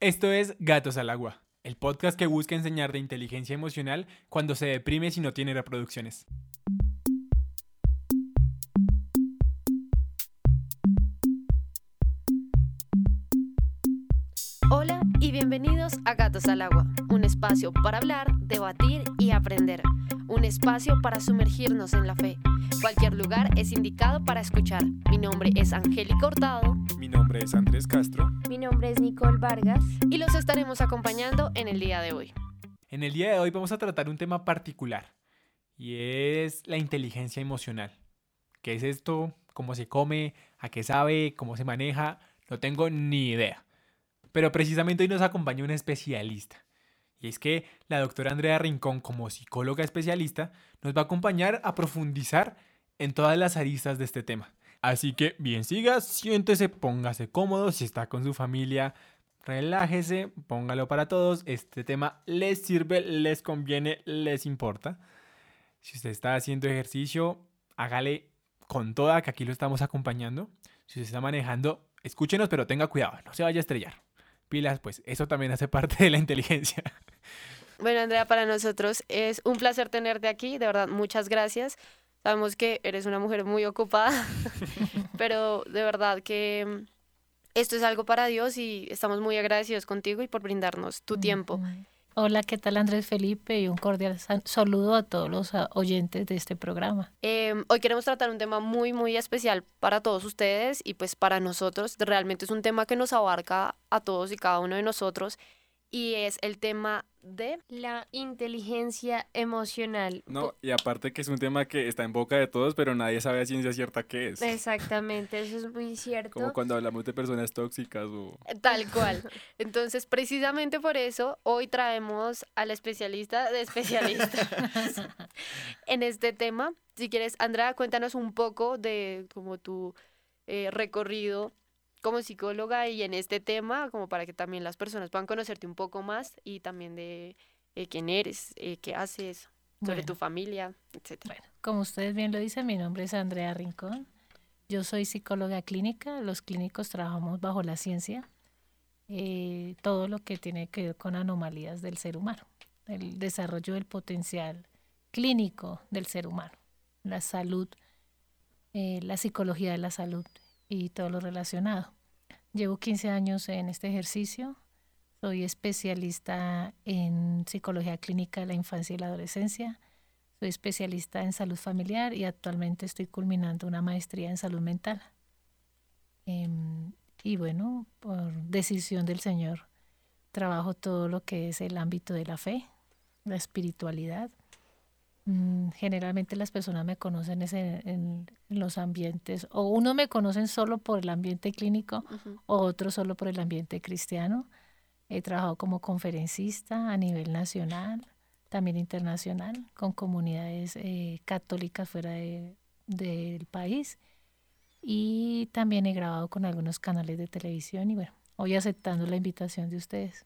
Esto es Gatos al Agua, el podcast que busca enseñar de inteligencia emocional cuando se deprime si no tiene reproducciones. Hola y bienvenidos a Gatos al Agua, espacio para hablar, debatir y aprender, un espacio para sumergirnos en la fe. Cualquier lugar es indicado para escuchar. Mi nombre es Angélica Hurtado. Mi nombre es Andrés Castro. Mi nombre es Nicole Vargas. Y los estaremos acompañando en el día de hoy. En el día de hoy vamos a tratar un tema particular y es la inteligencia emocional. ¿Qué es esto? ¿Cómo se come? ¿A qué sabe? ¿Cómo se maneja? No tengo ni idea. Pero precisamente hoy nos acompaña un especialista. Y es que la doctora Andrea Rincón, como psicóloga especialista, nos va a acompañar a profundizar en todas las aristas de este tema. Así que bien siga, siéntese, póngase cómodo, si está con su familia, relájese, póngalo para todos. Este tema les sirve, les conviene, les importa. Si usted está haciendo ejercicio, hágale con toda, que aquí lo estamos acompañando. Si usted está manejando, escúchenos, pero tenga cuidado, no se vaya a estrellar pilas, pues eso también hace parte de la inteligencia. Bueno, Andrea, para nosotros es un placer tenerte aquí, de verdad, muchas gracias. Sabemos que eres una mujer muy ocupada, pero de verdad que mm, esto es algo para Dios y estamos muy agradecidos contigo y por brindarnos tu tiempo. Hola, ¿qué tal Andrés Felipe? Y un cordial saludo a todos los ah, oyentes de este programa. Em, hoy queremos tratar un tema muy, muy especial para todos ustedes y pues para nosotros. Realmente es un tema que nos abarca a todos y cada uno de nosotros y es el tema de la inteligencia emocional. No, y aparte que es un tema que está en boca de todos, pero nadie sabe a ciencia cierta qué es. Exactamente, eso es muy cierto. Como cuando hablamos de personas tóxicas o... Tal cual. Entonces, precisamente por eso, hoy traemos al especialista de especialistas en este tema. Si quieres, Andrea, cuéntanos un poco de como tu eh, recorrido como psicóloga y en este tema, como para que también las personas puedan conocerte un poco más y también de eh, quién eres, eh, qué haces, sobre tu familia, etc. Bueno, como ustedes bien lo dicen, mi nombre es Andrea Rincón. Yo soy psicóloga clínica. Los clínicos trabajamos bajo la ciencia. Eh, todo lo que tiene que ver con anomalías del ser humano, el desarrollo del potencial clínico del ser humano, la salud, la psicología de la salud y todo lo relacionado. Llevo 15 años en este ejercicio. Soy especialista en psicología clínica de la infancia y la adolescencia. Soy especialista en salud familiar y actualmente estoy culminando una maestría en salud mental. Em, y bueno, por decisión del Señor, trabajo todo lo que es el ámbito de la fe, la espiritualidad, generalmente las personas me conocen en, los ambientes, o uno me conocen solo por el ambiente clínico, o otro solo por el ambiente cristiano. He trabajado como conferencista a nivel nacional, también internacional, con comunidades eh, católicas fuera del país. Y también he grabado con algunos canales de televisión y bueno, hoy aceptando la invitación de ustedes.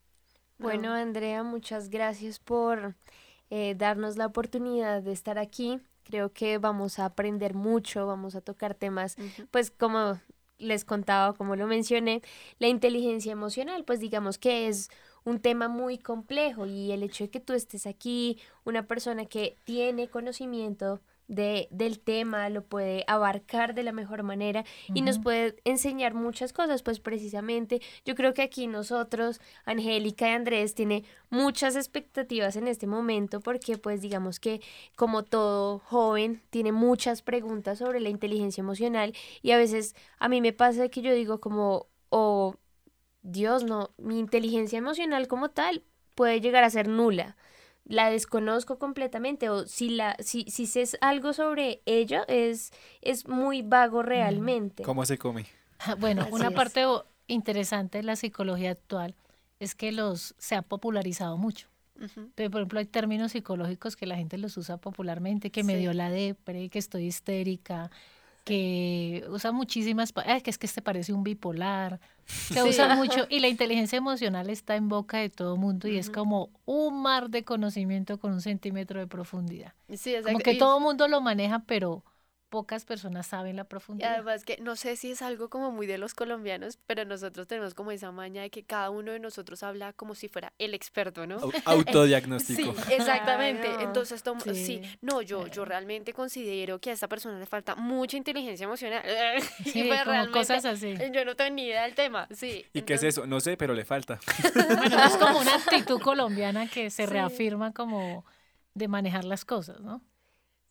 Bueno, Andrea, muchas gracias por eh, darnos la oportunidad de estar aquí. Creo que vamos a aprender mucho, vamos a tocar temas, pues como les contaba, como lo mencioné, la inteligencia emocional, pues digamos que es un tema muy complejo y el hecho de que tú estés aquí, una persona que tiene conocimiento de, del tema, lo puede abarcar de la mejor manera y nos puede enseñar muchas cosas, pues precisamente yo creo que aquí nosotros, Angélica y Andrés, tiene muchas expectativas en este momento porque pues digamos que como todo joven tiene muchas preguntas sobre la inteligencia emocional y a veces a mí me pasa que yo digo como, oh, Dios, no, mi inteligencia emocional como tal puede llegar a ser nula la desconozco completamente o si la si, si sé algo sobre ella es es muy vago realmente. ¿Cómo se come? Bueno, una parte interesante de la psicología actual es que los se ha popularizado mucho. por ejemplo, hay términos psicológicos que la gente los usa popularmente, que me dio la depre, que estoy histérica, que usa muchísimas, que es que este parece un bipolar, que usa mucho, y la inteligencia emocional está en boca de todo mundo y es como un mar de conocimiento con un centímetro de profundidad. Sí, como que todo mundo lo maneja, pero pocas personas saben la Y profundidad. además que no sé si es algo como muy de los colombianos, pero nosotros tenemos como esa maña de que cada uno de nosotros habla como si fuera el experto, ¿no? Sí, Autodiagnóstico. exactamente. Entonces, sí. Sí. no, yo, yo realmente considero que a esta persona le falta mucha inteligencia emocional. y Sí, pues como cosas así. yo no tengo ni idea del tema, sí. ¿Y qué es eso? No sé, pero le falta. Bueno, es como una actitud colombiana que se Sí. reafirma como de manejar las cosas, ¿no?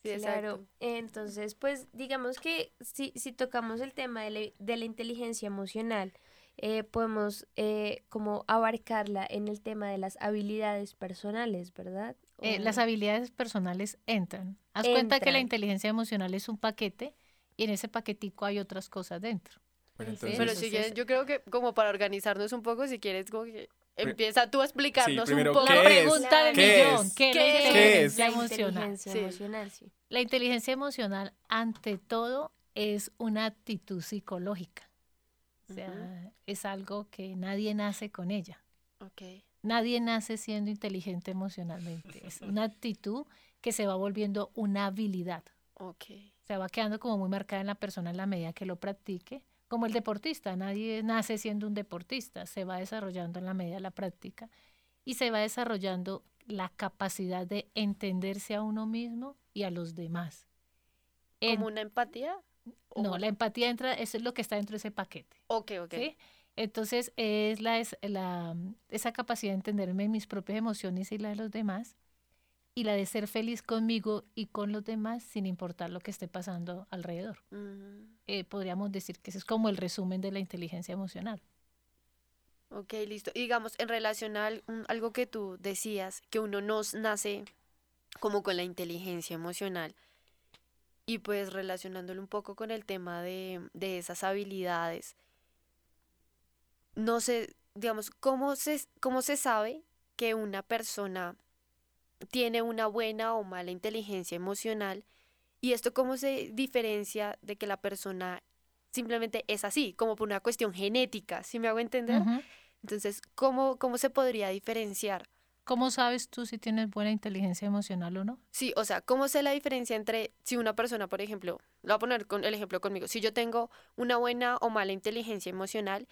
Sí, Claro, exacto. entonces pues digamos que si, si tocamos el tema de la, de la inteligencia emocional, eh, podemos eh, como abarcarla en el tema de las habilidades personales, ¿verdad? Eh, las habilidades personales entran. Haz cuenta que la inteligencia emocional es un paquete y en ese paquetico hay otras cosas dentro. Bueno, Sí, entonces, Pero si quieres, yo creo que como para organizarnos un poco, si quieres, como que Pri- empieza tú a explicarnos primero, un poco. ¿qué La es? pregunta del ¿Qué millón, es? ¿qué es ¿Qué la es? inteligencia la emocional? inteligencia Sí. emocional, sí. La inteligencia emocional, ante todo, es una actitud psicológica. O sea, es algo que nadie nace con ella. Ok. Nadie nace siendo inteligente emocionalmente. Es una actitud que se va volviendo una habilidad. Ok. Se va quedando como muy marcada en la persona en la medida que lo practique. Como el deportista, nadie nace siendo un deportista, se va desarrollando en la medida de la práctica y se va desarrollando la capacidad de entenderse a uno mismo y a los demás. En- ¿Como una empatía? ¿O- no, la empatía entra, eso es lo que está dentro de ese paquete. Ok, ok. ¿sí? Entonces, es la, es la, esa capacidad de entenderme mis propias emociones y la de los demás, y la de ser feliz conmigo y con los demás sin importar lo que esté pasando alrededor. Eh, podríamos decir que ese es como el resumen de la inteligencia emocional. ok, listo. Y digamos, en relación a algo que tú decías, que uno nos nace como con la inteligencia emocional, y pues relacionándolo un poco con el tema de, de esas habilidades, no sé, digamos, ¿cómo se, cómo se sabe que una persona tiene una buena o mala inteligencia emocional? Y esto cómo se diferencia de que la persona simplemente es así, como por una cuestión genética, ¿sí me hago entender? Entonces, ¿cómo, ¿cómo se podría diferenciar? ¿Cómo sabes tú si tienes buena inteligencia emocional o no? Sí, o sea, ¿cómo sé la diferencia entre si una persona, por ejemplo, lo voy a poner con el ejemplo conmigo, si yo tengo una buena o mala inteligencia emocional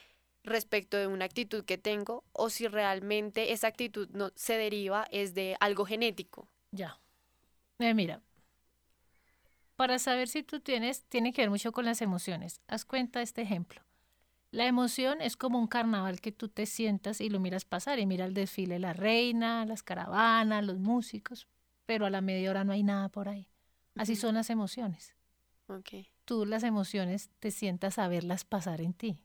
respecto de una actitud que tengo o si realmente esa actitud no se deriva es de algo genético? Ya. Eh, mira, para saber si tú tienes, tiene que ver mucho con las emociones. Haz cuenta de este ejemplo. La emoción es como un carnaval que tú te sientas y lo miras pasar y mira el desfile de la reina, las caravanas, los músicos, pero a la media hora no hay nada por ahí. Así son las emociones. Ok. Tú las emociones te sientas a verlas pasar en ti.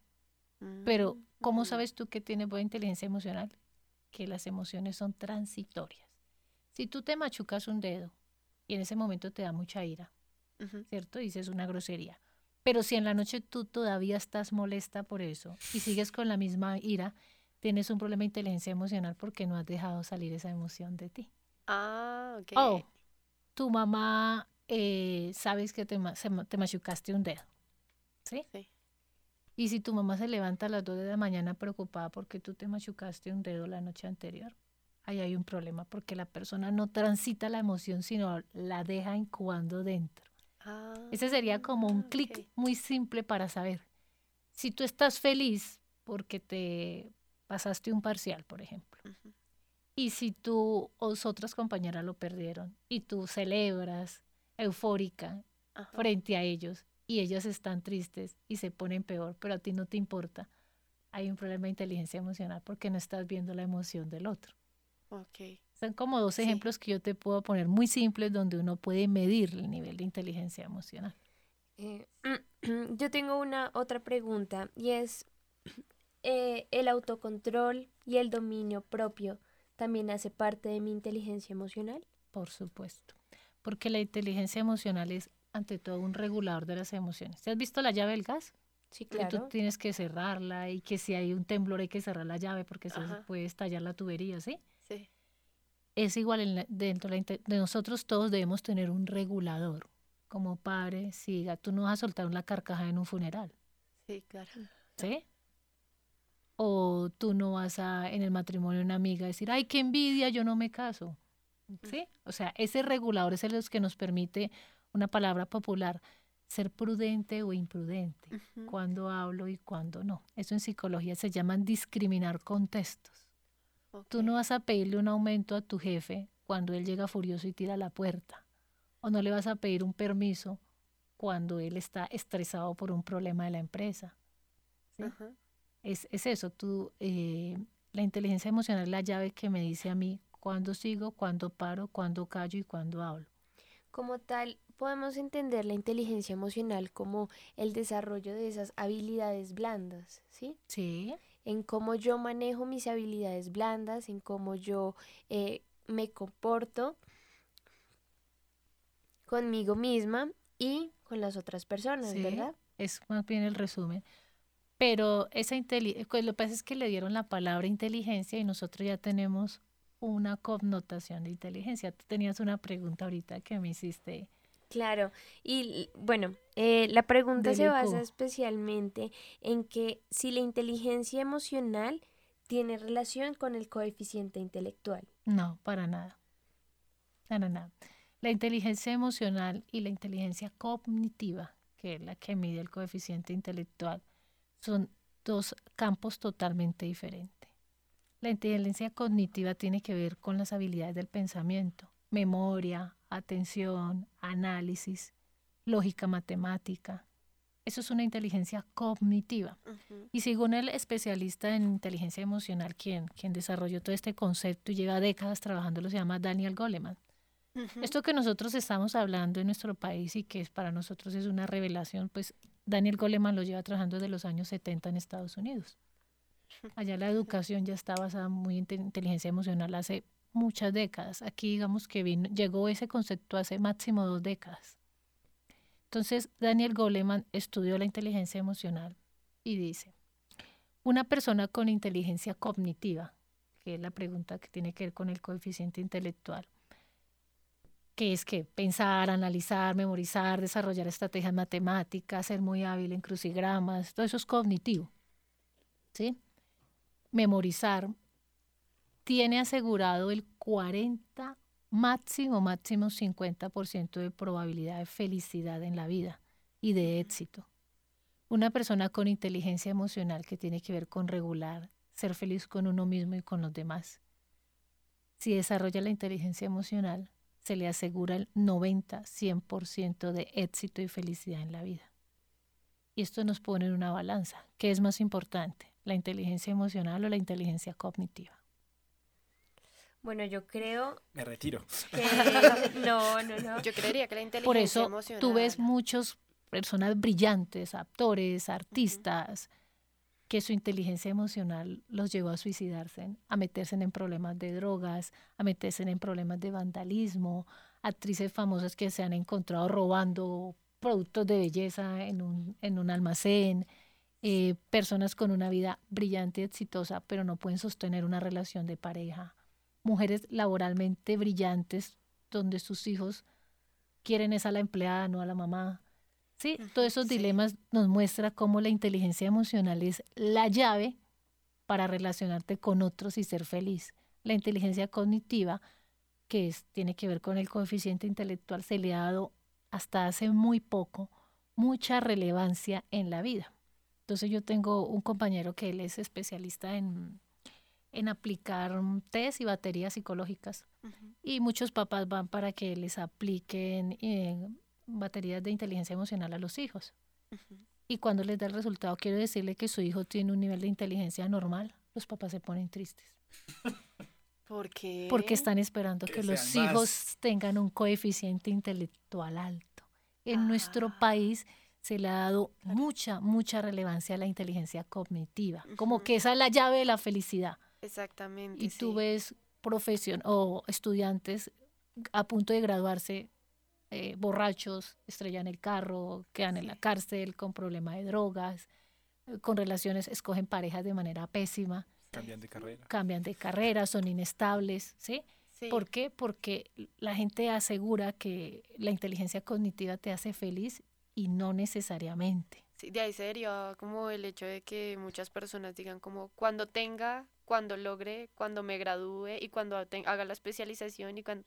Pero, ¿cómo Mm, sabes tú que tienes buena inteligencia emocional? Que las emociones son transitorias. Si tú te machucas un dedo y en ese momento te da mucha ira, ujú. ¿cierto? Dices una grosería. Pero si en la noche tú todavía estás molesta por eso y sigues con la misma ira, tienes un problema de inteligencia emocional porque no has dejado salir esa emoción de ti. Ah, ok. Oh, tu mamá eh, sabes que te, ma- se ma- te machucaste un dedo, ¿sí? Sí. Y si tu mamá se levanta a las 2 de la mañana preocupada porque tú te machucaste un dedo la noche anterior, ahí hay un problema porque la persona no transita la emoción, sino la deja incubando dentro. Ese sería como un Ah, clic muy simple para saber. Si tú estás feliz porque te pasaste un parcial, por ejemplo, y si tú o otras compañeras lo perdieron y tú celebras eufórica Ajá. frente a ellos y ellos están tristes y se ponen peor, pero a ti no te importa, hay un problema de inteligencia emocional porque no estás viendo la emoción del otro. Ok. Son como dos Sí. ejemplos que yo te puedo poner muy simples donde uno puede medir el nivel de inteligencia emocional. Eh, yo tengo una otra pregunta y es, eh, ¿el autocontrol y el dominio propio también hace parte de mi inteligencia emocional? Por supuesto. Porque la inteligencia emocional es, ante todo, un regulador de las emociones. ¿Te has visto la llave del gas? Sí, Que claro. tú tienes que cerrarla y que si hay un temblor hay que cerrar la llave porque se puede estallar la tubería, ¿sí? Sí. Es igual en la- dentro de, la de nosotros todos debemos tener un regulador. Como padre, siga, tú no vas a soltar una carcajada en un funeral, Sí, claro. ¿sí? O tú no vas a, en el matrimonio de una amiga, decir, ay, qué envidia, yo no me caso. ¿Sí? O sea, ese regulador es el que nos permite, una palabra popular, ser prudente o imprudente, cuando hablo y cuando no. Eso en psicología se llaman discriminar contextos. Tú no vas a pedirle un aumento a tu jefe cuando él llega furioso y tira la puerta. O no le vas a pedir un permiso cuando él está estresado por un problema de la empresa. es, es, eso, tú, eh, la inteligencia emocional es la llave que me dice a mí cuándo sigo, cuándo paro, cuándo callo y cuándo hablo. Como tal, podemos entender la inteligencia emocional como el desarrollo de esas habilidades blandas, ¿sí? Sí. En cómo yo manejo mis habilidades blandas, en cómo yo eh, me comporto conmigo misma y con las otras personas, ¿verdad? Es más bien el resumen. Pero esa pues lo que pasa es que le dieron la palabra inteligencia y nosotros ya tenemos una connotación de inteligencia. Tú tenías una pregunta ahorita que me hiciste. Claro, y bueno, eh, la pregunta se basa especialmente en que si la inteligencia emocional tiene relación con el coeficiente intelectual. No, para nada. Para nada. La inteligencia emocional y la inteligencia cognitiva, que es la que mide el coeficiente intelectual, son dos campos totalmente diferentes. La inteligencia cognitiva tiene que ver con las habilidades del pensamiento, memoria, atención, análisis, lógica matemática. Eso es una inteligencia cognitiva. Y según el especialista en inteligencia emocional, quien, quien desarrolló todo este concepto y lleva décadas trabajándolo, se llama Daniel Goleman. Esto que nosotros estamos hablando en nuestro país y que es, para nosotros es una revelación, pues Daniel Goleman lo lleva trabajando desde los años 70 en Estados Unidos. Allá la educación ya está basada muy en inteligencia emocional hace muchas décadas. Aquí digamos que vino, llegó ese concepto hace máximo dos décadas. Entonces, Daniel Goleman estudió la inteligencia emocional y dice, una persona con inteligencia cognitiva, que es la pregunta que tiene que ver con el coeficiente intelectual, que es que pensar, analizar, memorizar, desarrollar estrategias matemáticas, ser muy hábil en crucigramas, todo eso es cognitivo. ¿Sí? memorizar, tiene asegurado el 40, máximo, máximo 50% de probabilidad de felicidad en la vida y de éxito. Una persona con inteligencia emocional que tiene que ver con regular, ser feliz con uno mismo y con los demás. Si desarrolla la inteligencia emocional, se le asegura el 90-100% de éxito y felicidad en la vida. Y esto nos pone en una balanza. ¿Qué es más importante? la inteligencia emocional o la inteligencia cognitiva? Bueno, yo creo. Me retiro. no, no, no. Yo creería que la inteligencia Por eso emocional... tú ves muchas personas brillantes, actores, artistas, que su inteligencia emocional los llevó a suicidarse, a meterse en problemas de drogas, a meterse en problemas de vandalismo, actrices famosas que se han encontrado robando productos de belleza en un, en un almacén, eh, personas con una vida brillante y exitosa, pero no pueden sostener una relación de pareja, mujeres laboralmente brillantes, donde sus hijos quieren es a la empleada, no a la mamá. Sí, todos esos dilemas nos muestra cómo la inteligencia emocional es la llave para relacionarte con otros y ser feliz. La inteligencia cognitiva, que es, tiene que ver con el coeficiente intelectual, se le ha dado hasta hace muy poco mucha relevancia en la vida. Entonces yo tengo un compañero que él es especialista en, en aplicar test y baterías psicológicas. Y muchos papás van para que les apliquen eh, baterías de inteligencia emocional a los hijos. Y cuando les da el resultado, quiero decirle que su hijo tiene un nivel de inteligencia normal, los papás se ponen tristes. ¿Por qué? Porque están esperando que, los hijos tengan un coeficiente intelectual alto. En nuestro ah. país se le ha dado mucha, mucha relevancia a la inteligencia cognitiva, como que esa es la llave de la felicidad. Exactamente. Y tú ves profesión o estudiantes a punto de graduarse eh, borrachos, estrellan el carro, quedan en la cárcel con problemas de drogas, con relaciones, escogen parejas de manera pésima. Cambian de carrera. Cambian de carrera, son inestables, ¿sí? Sí. ¿Por qué? Porque la gente asegura que la inteligencia cognitiva te hace feliz y no necesariamente. Sí, de ahí sería como el hecho de que muchas personas digan como cuando tenga, cuando logre, cuando me gradúe y cuando haga la especialización y cuando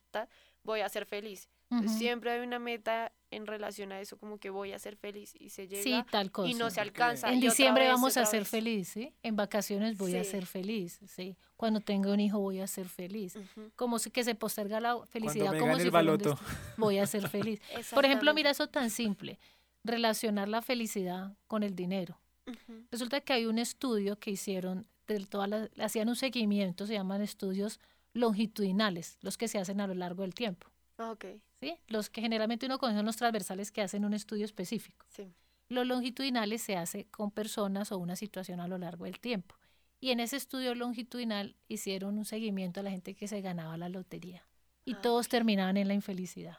voy a ser feliz. Siempre hay una meta en relación a eso, como que voy a ser feliz y se llega Sí, tal cosa. y no se alcanza. En diciembre vez, vamos a ser feliz, ¿sí? En vacaciones voy a ser feliz, ¿sí? Cuando tenga un hijo voy a ser feliz. Como si que se posterga la felicidad como si el. Voy a ser feliz. Por ejemplo, mira eso tan simple, relacionar la felicidad con el dinero. Resulta que hay un estudio que hicieron, de todas las- hacían un seguimiento, se llaman estudios longitudinales, los que se hacen a lo largo del tiempo. Ok, ¿sí? Los que generalmente uno conoce son los transversales que hacen un estudio específico. sí. Los longitudinales se hace con personas o una situación a lo largo del tiempo. Y en ese estudio longitudinal hicieron un seguimiento a la gente que se ganaba la lotería. Y Ah, todos terminaban en la infelicidad.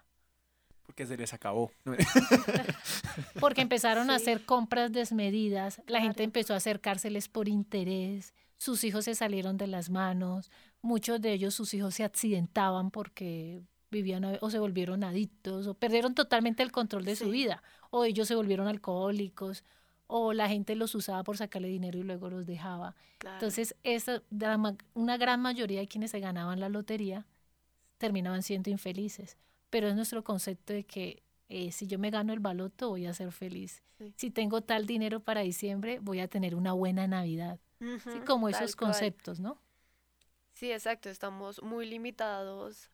Porque se les acabó. Porque empezaron a hacer compras desmedidas, la gente empezó a acercárseles por interés, sus hijos se salieron de las manos, muchos de ellos sus hijos se accidentaban porque vivían a- o se volvieron adictos o perdieron totalmente el control de su vida o ellos se volvieron alcohólicos o la gente los usaba por sacarle dinero y luego los dejaba. Claro. Entonces, esa, una gran mayoría de quienes se ganaban la lotería terminaban siendo infelices. Pero es nuestro concepto de que eh, si yo me gano el baloto voy a ser feliz. Sí. Si tengo tal dinero para diciembre voy a tener una buena Navidad. Sí, como esos cual. conceptos, ¿no? Sí, exacto. Estamos muy limitados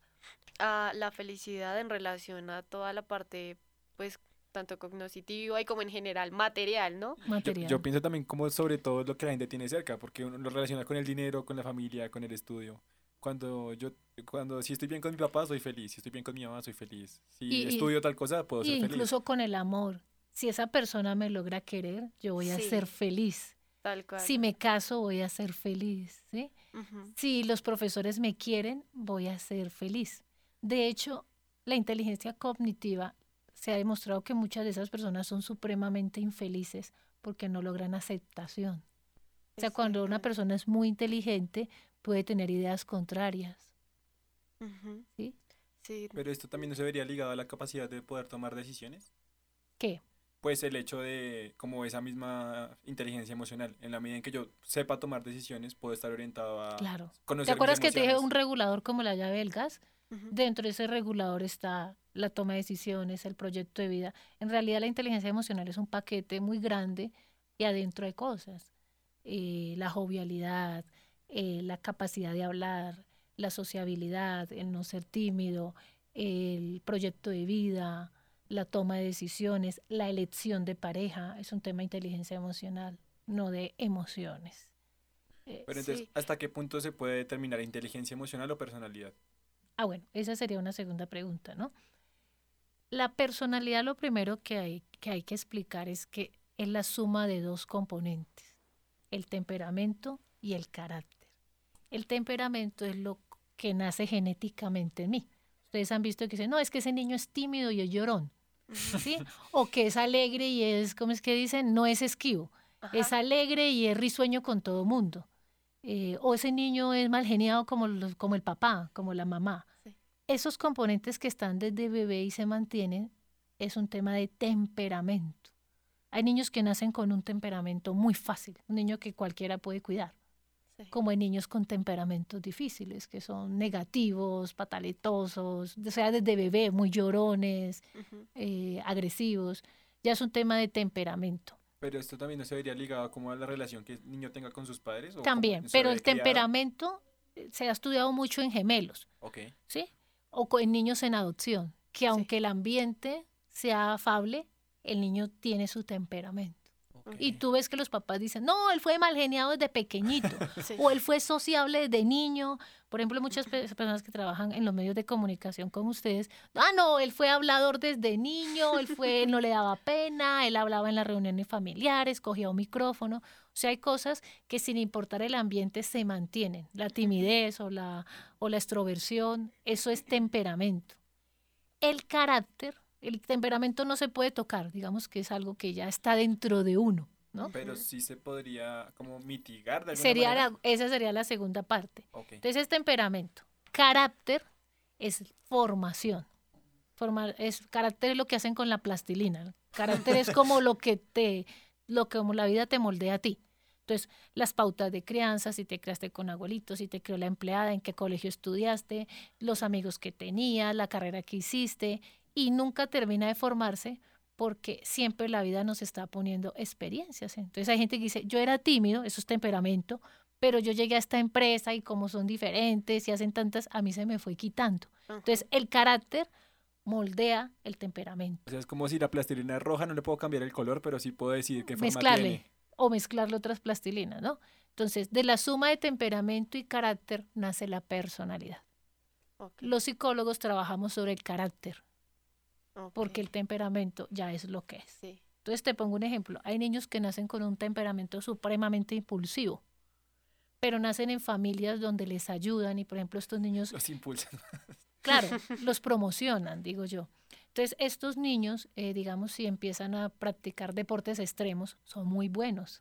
a la felicidad en relación a toda la parte, pues, tanto cognitiva y como en general material, ¿no? Yo, Material. yo pienso también como sobre todo lo que la gente tiene cerca, porque uno lo relaciona con el dinero, con la familia, con el estudio. Cuando yo, cuando si estoy bien con mi papá, soy feliz. Si estoy bien con mi mamá, soy feliz. Si Y- y- estudio tal cosa, puedo y ser feliz. incluso con el amor. Si esa persona me logra querer, yo voy a Sí. ser feliz. Tal cual. Si me caso, voy a ser feliz, ¿sí? Ujú. Si los profesores me quieren, voy a ser feliz. De hecho, la inteligencia cognitiva se ha demostrado que muchas de esas personas son supremamente infelices porque no logran aceptación. O sea, cuando una persona es muy inteligente, puede tener ideas contrarias. ¿Sí? Sí, Pero esto también no se vería ligado a la capacidad de poder tomar decisiones. ¿Qué? Pues el hecho de, como esa misma inteligencia emocional, en la medida en que yo sepa tomar decisiones, puedo estar orientado a Claro. conocer ¿Te acuerdas mis que te dije un regulador como la llave del gas? Dentro de ese regulador está la toma de decisiones, el proyecto de vida. En realidad la inteligencia emocional es un paquete muy grande y adentro hay cosas. Eh, la jovialidad, eh, la capacidad de hablar, la sociabilidad, el no ser tímido, el proyecto de vida, la toma de decisiones, la elección de pareja. Es un tema de inteligencia emocional, no de emociones. Eh, Pero entonces, Sí. ¿hasta qué punto se puede determinar inteligencia emocional o personalidad? Ah, bueno, esa sería una segunda pregunta, ¿no? La personalidad, lo primero que hay, que hay que explicar es que es la suma de dos componentes, el temperamento y el carácter. El temperamento es lo que nace genéticamente en mí. Ustedes han visto que dicen, no, es que ese niño es tímido y es llorón, ¿sí? O que es alegre y es, ¿cómo es que dicen? No es esquivo. Ajá. Es alegre y es risueño con todo mundo. Eh, o ese niño es mal geniado como, los- como el papá, como la mamá. Sí. Esos componentes que están desde bebé y se mantienen es un tema de temperamento. Hay niños que nacen con un temperamento muy fácil, un niño que cualquiera puede cuidar, Sí. como hay niños con temperamentos difíciles, que son negativos, pataletosos, o sea, desde bebé, muy llorones, eh, agresivos. Ya es un tema de temperamento. Pero esto también no se vería ligado como a la relación que el niño tenga con sus padres. o También, en pero el criado? temperamento eh, se ha estudiado mucho en gemelos, Ok. ¿sí? O en niños en adopción, que aunque el ambiente sea afable, el niño tiene su temperamento. Y tú ves que los papás dicen, no, él fue mal geniado desde pequeñito, Sí. o él fue sociable desde niño. Por ejemplo, muchas pe- personas que trabajan en los medios de comunicación como ustedes, ah, no, él fue hablador desde niño, él fue, él no le daba pena, él hablaba en las reuniones familiares, cogía un micrófono. O sea, hay cosas que sin importar el ambiente se mantienen. La timidez o la, o la extroversión, eso es temperamento. El carácter, el temperamento no se puede tocar, digamos que es algo que ya está dentro de uno, ¿no? Pero sí se podría como mitigar de alguna Sería manera. la- esa sería la segunda parte. Entonces es temperamento. Carácter es formación. Forma- es, carácter es lo que hacen con la plastilina. Carácter es como lo que te, lo que como la vida te moldea a ti. Entonces, las pautas de crianza, si te criaste con abuelitos, si te crió la empleada, en qué colegio estudiaste, los amigos que tenías, la carrera que hiciste, y nunca termina de formarse porque siempre la vida nos está poniendo experiencias. Entonces hay gente que dice, yo era tímido, eso es temperamento, pero yo llegué a esta empresa y como son diferentes y hacen tantas, a mí se me fue quitando. Entonces el carácter moldea el temperamento. O sea, es como si la plastilina es roja, no le puedo cambiar el color, pero sí puedo decir qué forma Mezclarle tiene. o mezclarle otras plastilinas, ¿no? Entonces, de la suma de temperamento y carácter nace la personalidad. Ok, Los psicólogos trabajamos sobre el carácter, porque el temperamento ya es lo que es. sí. Entonces te pongo un ejemplo. Hay niños que nacen con un temperamento supremamente impulsivo, pero nacen en familias donde les ayudan y por ejemplo estos niños, Los impulsan. claro, los promocionan, digo yo. Entonces estos niños, eh, digamos, si empiezan a practicar deportes extremos, son muy buenos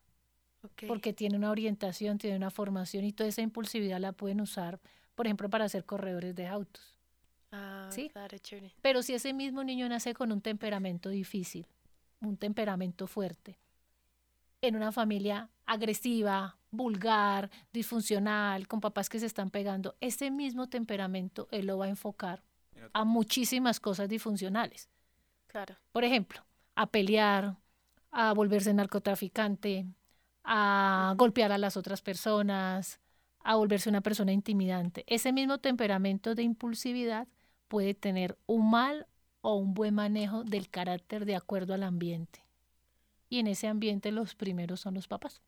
ok. porque tienen una orientación, tienen una formación y toda esa impulsividad la pueden usar, por ejemplo, para ser corredores de autos. Ah, ¿sí? claro, chévere. Pero si ese mismo niño nace con un temperamento difícil, un temperamento fuerte, en una familia agresiva, vulgar, disfuncional, con papás que se están pegando, ese mismo temperamento él lo va a enfocar a muchísimas cosas disfuncionales. Claro. Por ejemplo, a pelear, a volverse narcotraficante, a golpear a las otras personas, a volverse una persona intimidante. Ese mismo temperamento de impulsividad puede tener un mal o un buen manejo del carácter de acuerdo al ambiente. Y en ese ambiente los primeros son los papás.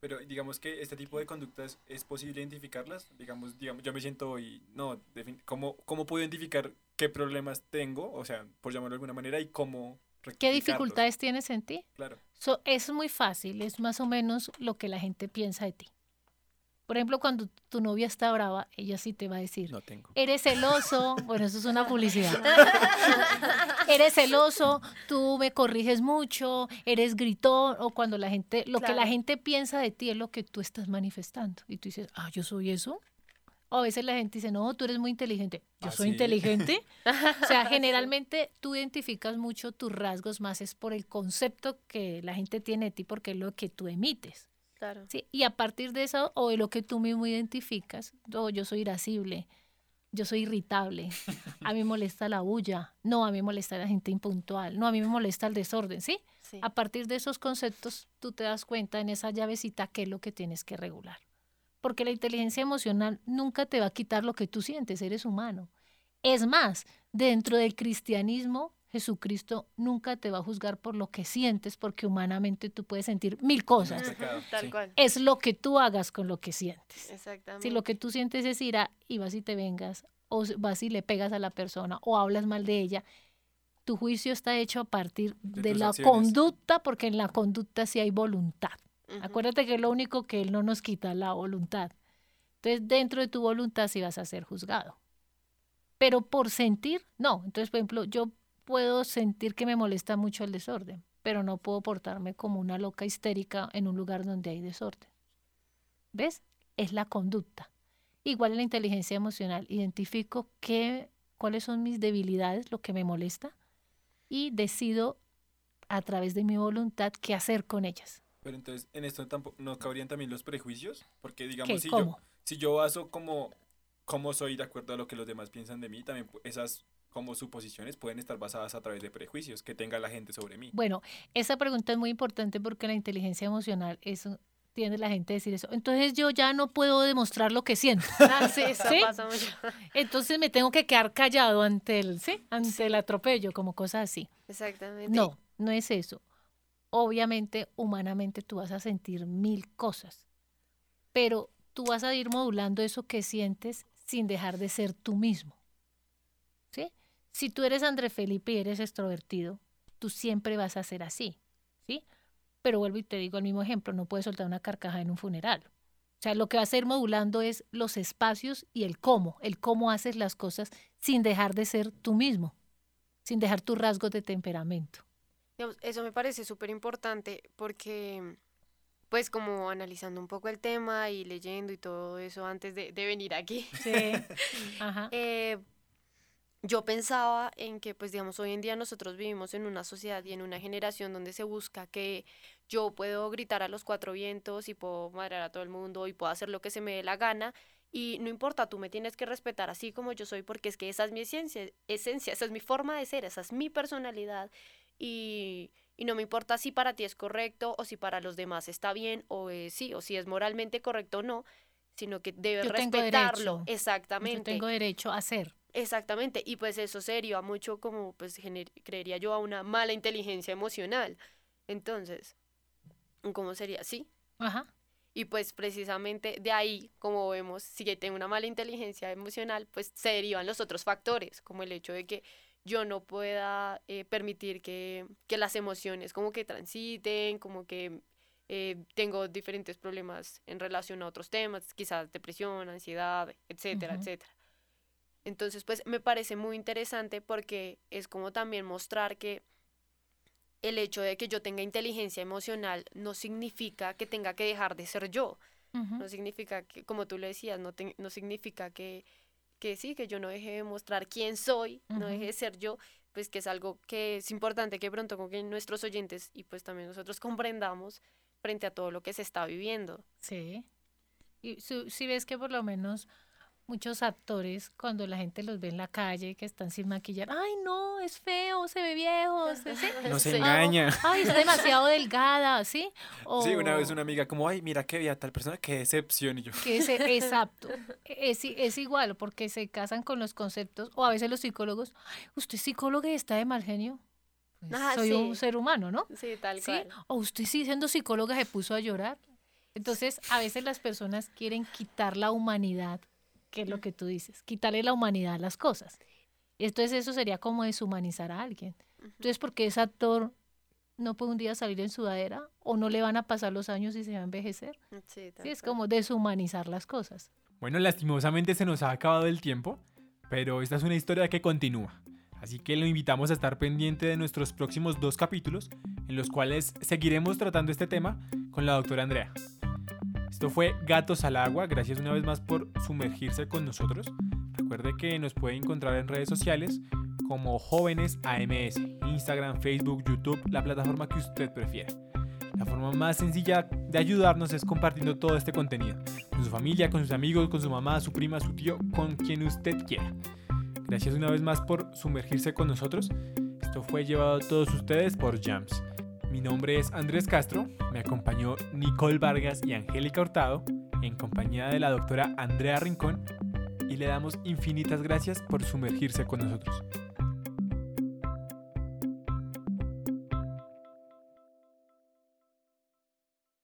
Pero digamos que este tipo de conductas es posible identificarlas. Digamos, digamos yo me siento y no, ¿cómo, ¿cómo puedo identificar qué problemas tengo? O sea, por llamarlo de alguna manera, y cómo ¿Qué dificultades tienes en ti? Claro. So, es muy fácil, es más o menos lo que la gente piensa de ti. Por ejemplo, cuando tu novia está brava, ella sí te va a decir, No tengo. eres celoso, bueno, eso es una publicidad. eres celoso, tú me corriges mucho, eres gritón, o cuando la gente, lo que la gente piensa de ti es lo que tú estás manifestando. Y tú dices, ah, yo soy eso. O a veces la gente dice, no, tú eres muy inteligente. Yo ¿Ah, soy sí? inteligente. O sea, generalmente tú identificas mucho tus rasgos más es por el concepto que la gente tiene de ti, porque es lo que tú emites. Claro. ¿sí? Y a partir de eso, o de lo que tú mismo identificas, oh, yo soy irascible, yo soy irritable, a mí me molesta la bulla, no, a mí me molesta la gente impuntual, no, a mí me molesta el desorden, ¿sí? Sí. A partir de esos conceptos, tú te das cuenta en esa llavecita qué es lo que tienes que regular. Porque la inteligencia emocional nunca te va a quitar lo que tú sientes, eres humano. Es más, dentro del cristianismo, Jesucristo nunca te va a juzgar por lo que sientes, porque humanamente tú puedes sentir mil cosas. Pecado, Tal sí. cual. Es lo que tú hagas con lo que sientes. Exactamente. Si lo que tú sientes es ira y vas y te vengas, o vas y le pegas a la persona, o hablas mal de ella, tu juicio está hecho a partir De la acciones. conducta, porque en la conducta sí hay voluntad. Acuérdate que lo único que Él no nos quita es la voluntad. Entonces, dentro de tu voluntad sí vas a ser juzgado. Pero por sentir, no. Entonces, por ejemplo, yo puedo sentir que me molesta mucho el desorden, pero no puedo portarme como una loca histérica en un lugar donde hay desorden. ¿Ves? Es la conducta. Igual en la inteligencia emocional, identifico qué, cuáles son mis debilidades, lo que me molesta, y decido a través de mi voluntad qué hacer con ellas. Pero entonces, en esto tampoco, ¿no cabrían también los prejuicios? Porque, digamos, si yo, si yo baso como cómo soy de acuerdo a lo que los demás piensan de mí, también pu- esas como suposiciones pueden estar basadas a través de prejuicios que tenga la gente sobre mí. Bueno, esa pregunta es muy importante porque la inteligencia emocional es tiende la gente a decir eso. Entonces yo ya no puedo demostrar lo que siento. Ah, sí, eso ¿Sí? pasa mucho. Entonces me tengo que quedar callado ante el, ¿sí? ante el atropello, como cosas así. Exactamente. No, no es eso. Obviamente, humanamente tú vas a sentir mil cosas, pero tú vas a ir modulando eso que sientes sin dejar de ser tú mismo. Si tú eres André Felipe y eres extrovertido, tú siempre vas a ser así, ¿sí? Pero vuelvo y te digo el mismo ejemplo, no puedes soltar una carcaja en un funeral. O sea, lo que vas a ir modulando es los espacios y el cómo, el cómo haces las cosas sin dejar de ser tú mismo, sin dejar tus rasgos de temperamento. Eso me parece súper importante porque, pues como analizando un poco el tema y leyendo y todo eso antes de, de venir aquí, Sí. Ajá. eh, yo pensaba en que, pues digamos, hoy en día nosotros vivimos en una sociedad y en una generación donde se busca que yo puedo gritar a los cuatro vientos y puedo madrear a todo el mundo y puedo hacer lo que se me dé la gana Y no importa, tú me tienes que respetar así como yo soy, porque es que esa es mi esencia, esencia esa es mi forma de ser, esa es mi personalidad. Y, y no me importa si para ti es correcto o si para los demás está bien o sí, o si es moralmente correcto o no, sino que debes respetarlo. Exactamente. Yo tengo derecho a ser. Exactamente, y pues eso sería mucho como, pues creería yo, a una mala inteligencia emocional. Entonces, ¿cómo sería? Sí. Ajá. Y pues precisamente de ahí, como vemos, si tengo una mala inteligencia emocional, pues se derivan los otros factores, como el hecho de que yo no pueda eh, permitir que, que, las emociones como que transiten, como que eh, tengo diferentes problemas en relación a otros temas, quizás depresión, ansiedad, etcétera, etcétera. Entonces, pues me parece muy interesante porque es como también mostrar que el hecho de que yo tenga inteligencia emocional no significa que tenga que dejar de ser yo. No significa que, como tú lo decías, no, no significa que, que sí, que yo no deje de mostrar quién soy, no deje de ser yo, pues que es algo que es importante que pronto con que nuestros oyentes y pues también nosotros comprendamos frente a todo lo que se está viviendo. Sí. Y si ves que por lo menos muchos actores cuando la gente los ve en la calle que están sin maquillar, ay no, es feo, se ve viejo, no se engaña. Ay, es demasiado delgada, ¿sí? Sí, una vez una amiga como, ay, mira qué vía tal persona, qué decepción y yo. Que es, exacto, es, es igual porque se casan con los conceptos o a veces los psicólogos, usted es psicólogo y está de mal genio. Pues, ah, soy un ser humano, ¿no? Sí, tal cual. O usted sí siendo psicóloga se puso a llorar. Entonces, a veces las personas quieren quitar la humanidad que es lo que tú dices, quitarle la humanidad a las cosas. Entonces eso sería como deshumanizar a alguien. Entonces, porque ese actor no puede un día salir en sudadera o no le van a pasar los años y se va a envejecer. Sí, es como deshumanizar las cosas. Bueno, lastimosamente se nos ha acabado el tiempo, pero esta es una historia que continúa. Así que lo invitamos a estar pendiente de nuestros próximos dos capítulos, en los cuales seguiremos tratando este tema con la doctora Andrea. Esto fue Gatos al Agua, gracias una vez más por sumergirse con nosotros. Recuerde que nos puede encontrar en redes sociales como Jóvenes AMS, Instagram, Facebook, YouTube, la plataforma que usted prefiera. La forma más sencilla de ayudarnos es compartiendo todo este contenido con su familia, con sus amigos, con su mamá, su prima, su tío, con quien usted quiera. Gracias una vez más por sumergirse con nosotros. Esto fue llevado a todos ustedes por Jams. Mi nombre es Andrés Castro, me acompañó Nicole Vargas y Angélica Hurtado en compañía de la doctora Andrea Rincón y le damos infinitas gracias por sumergirse con nosotros.